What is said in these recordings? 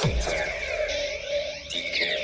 Center DK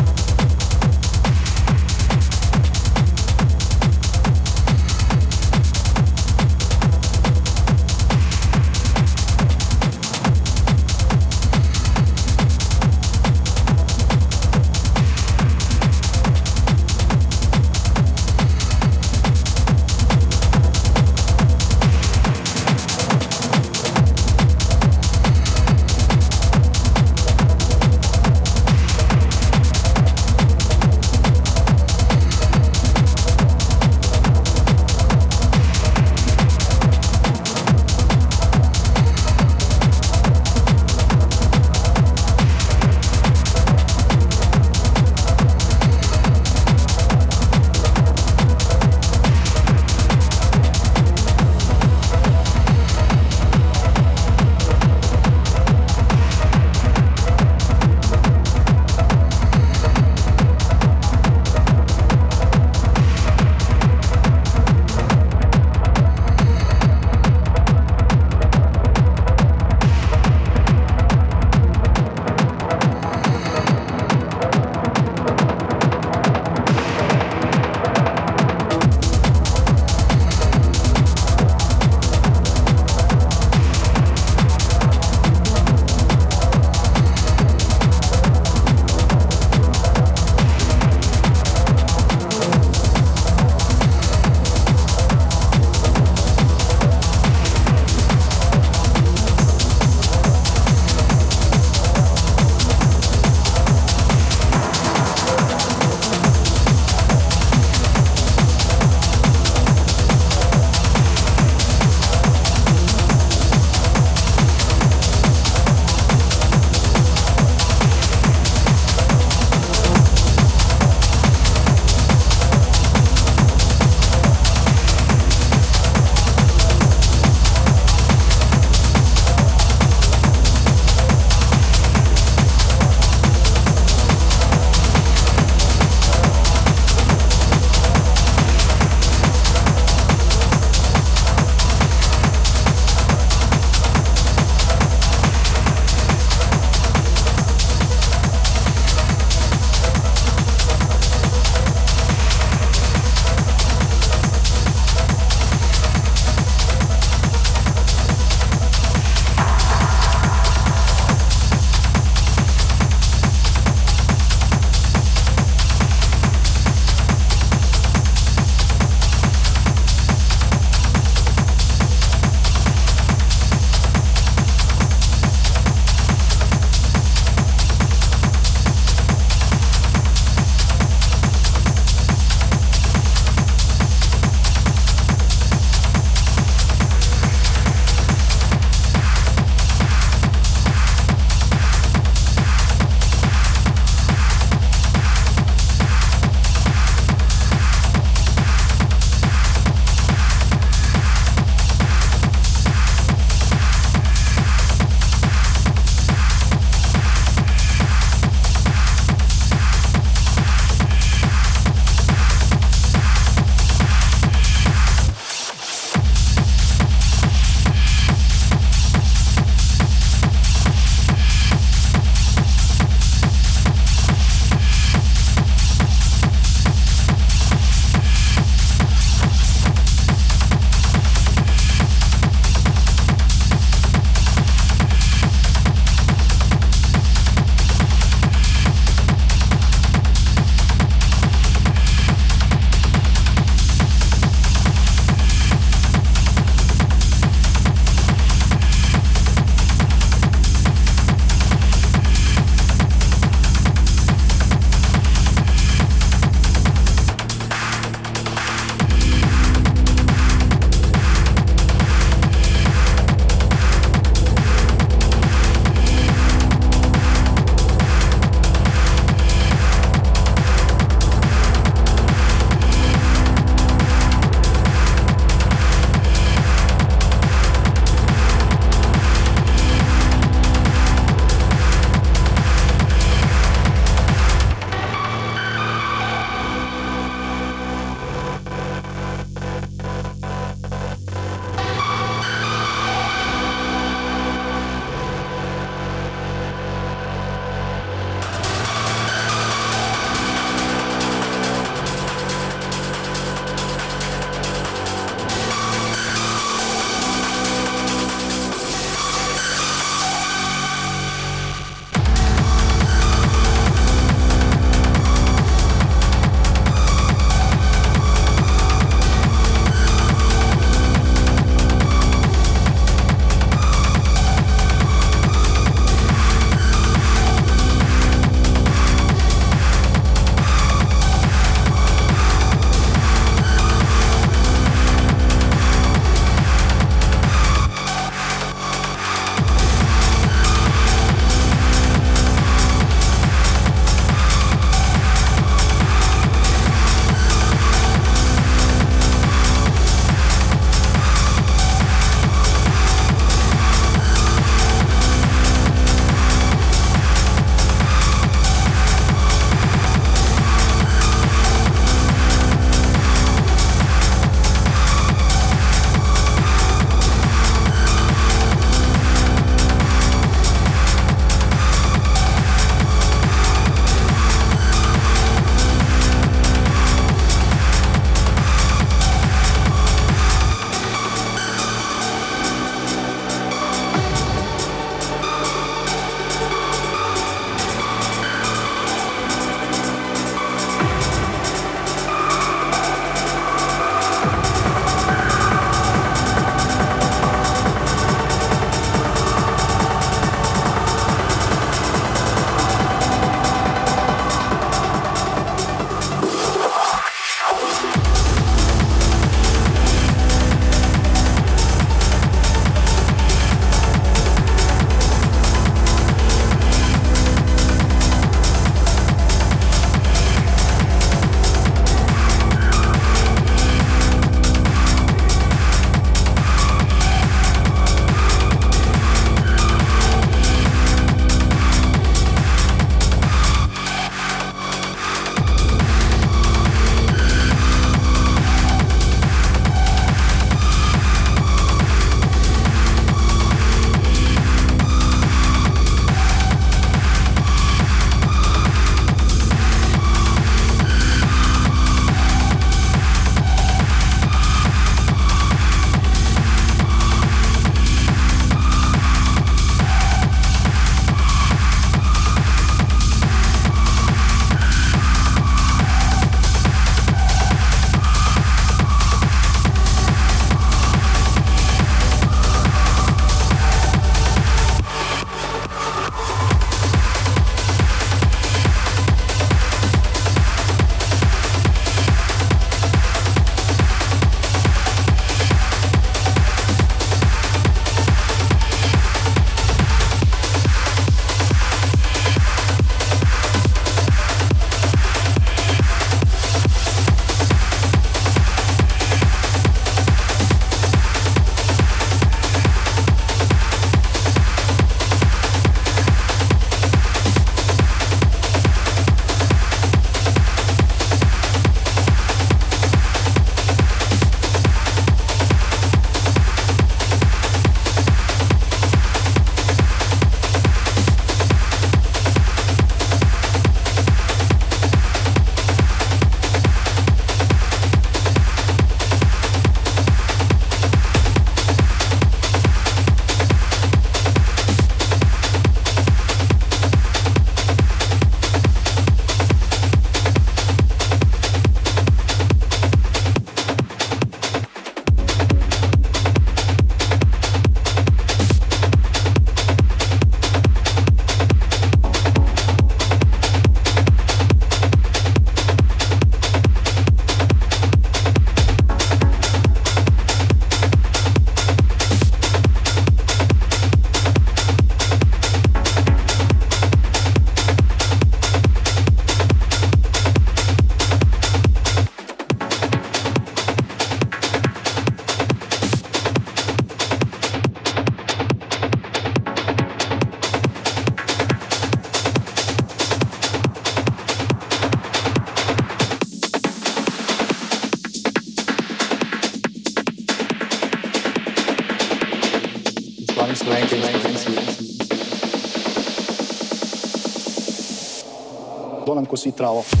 central.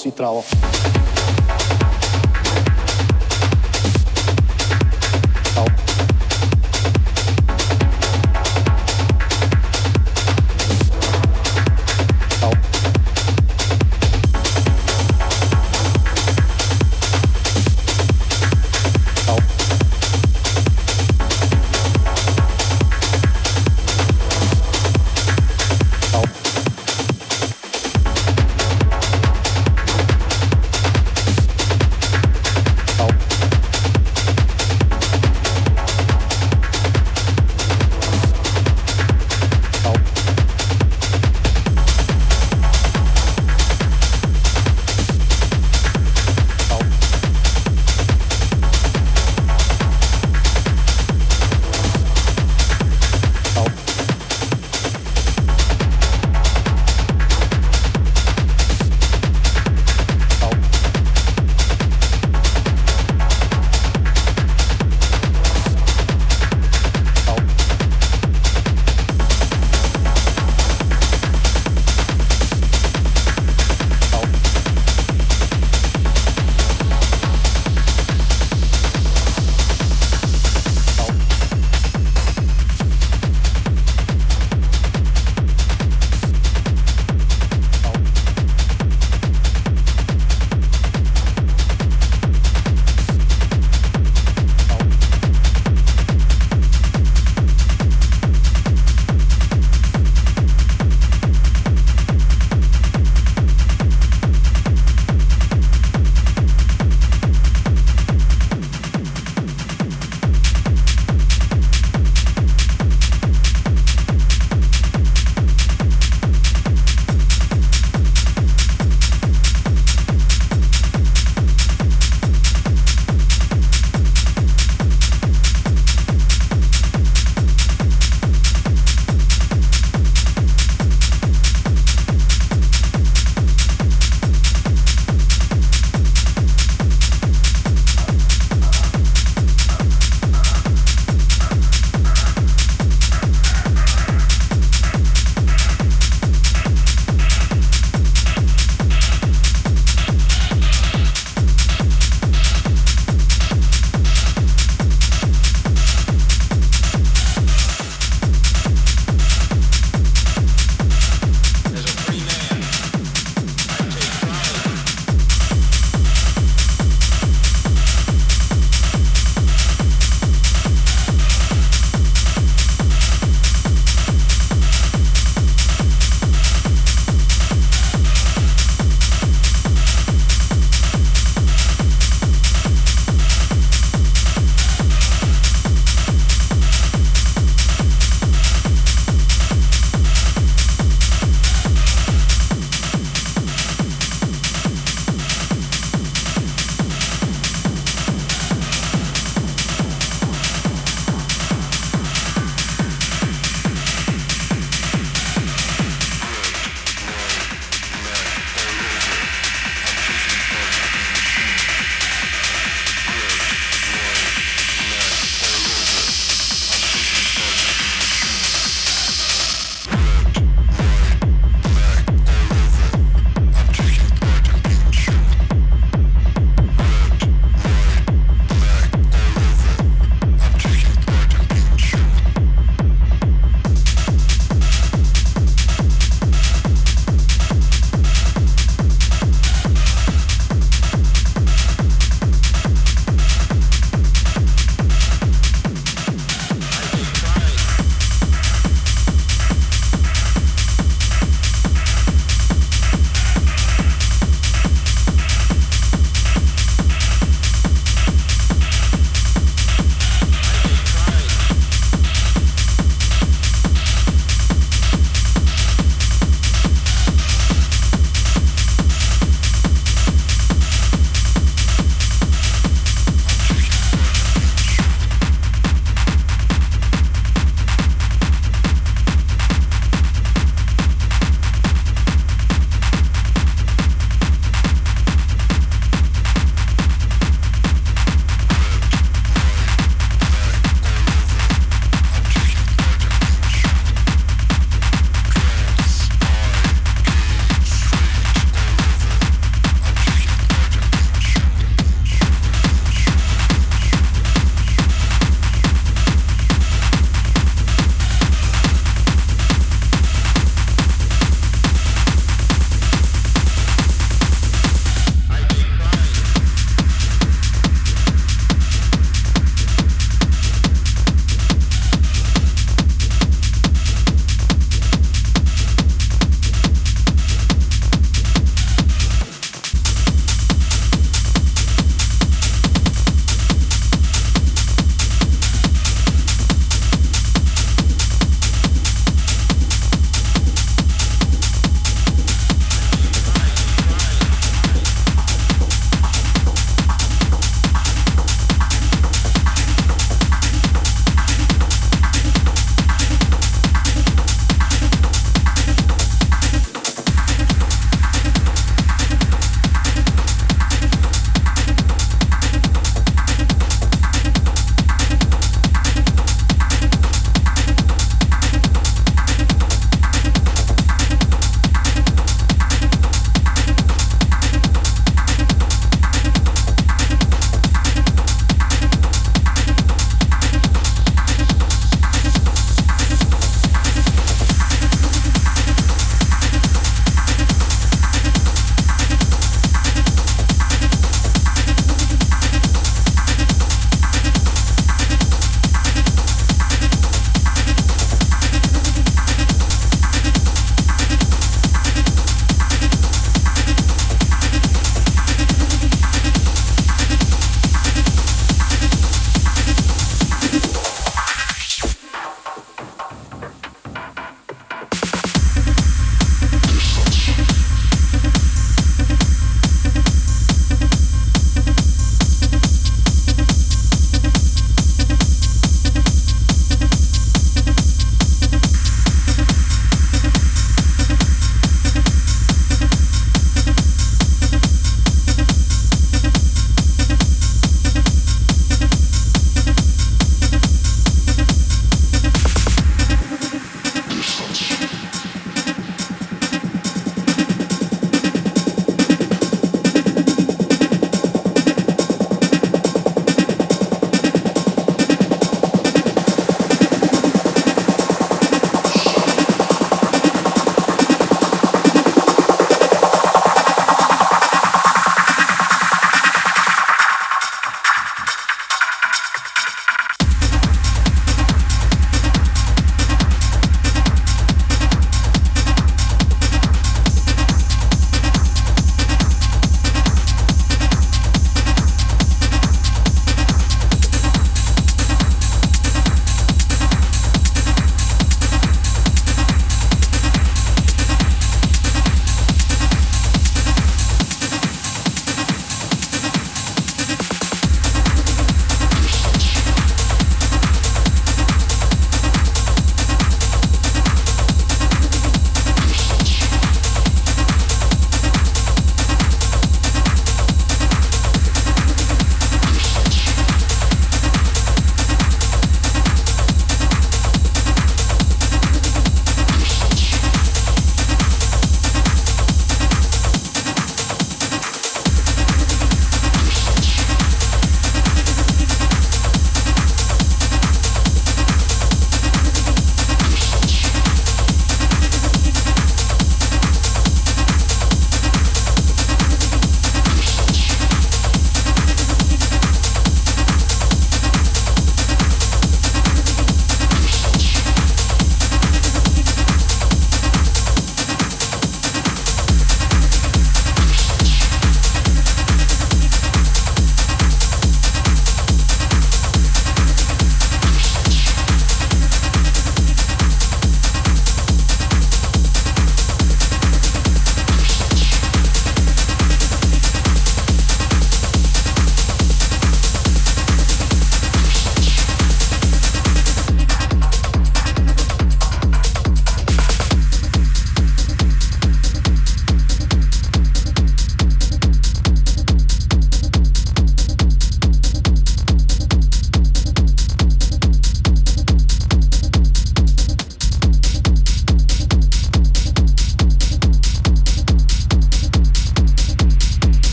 si travo.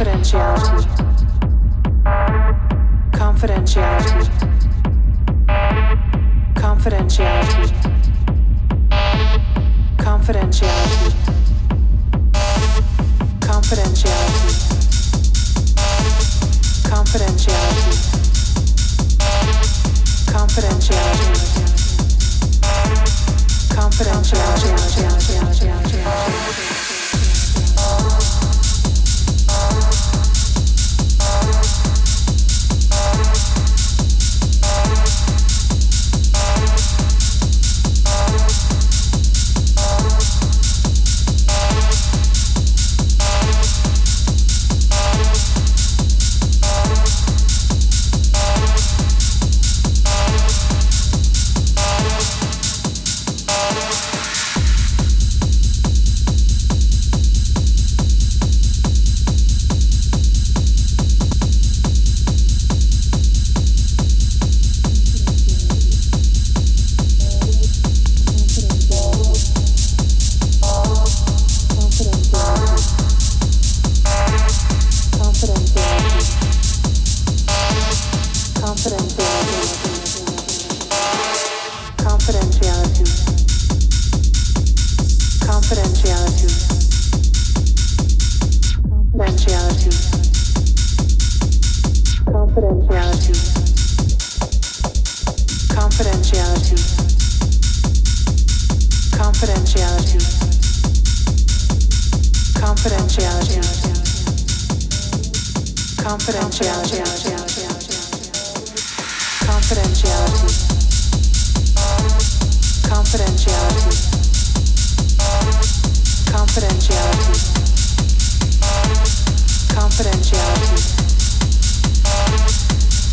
Kosi travo. confidentiality confidentiality. Confidentiality.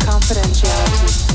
Confidentiality.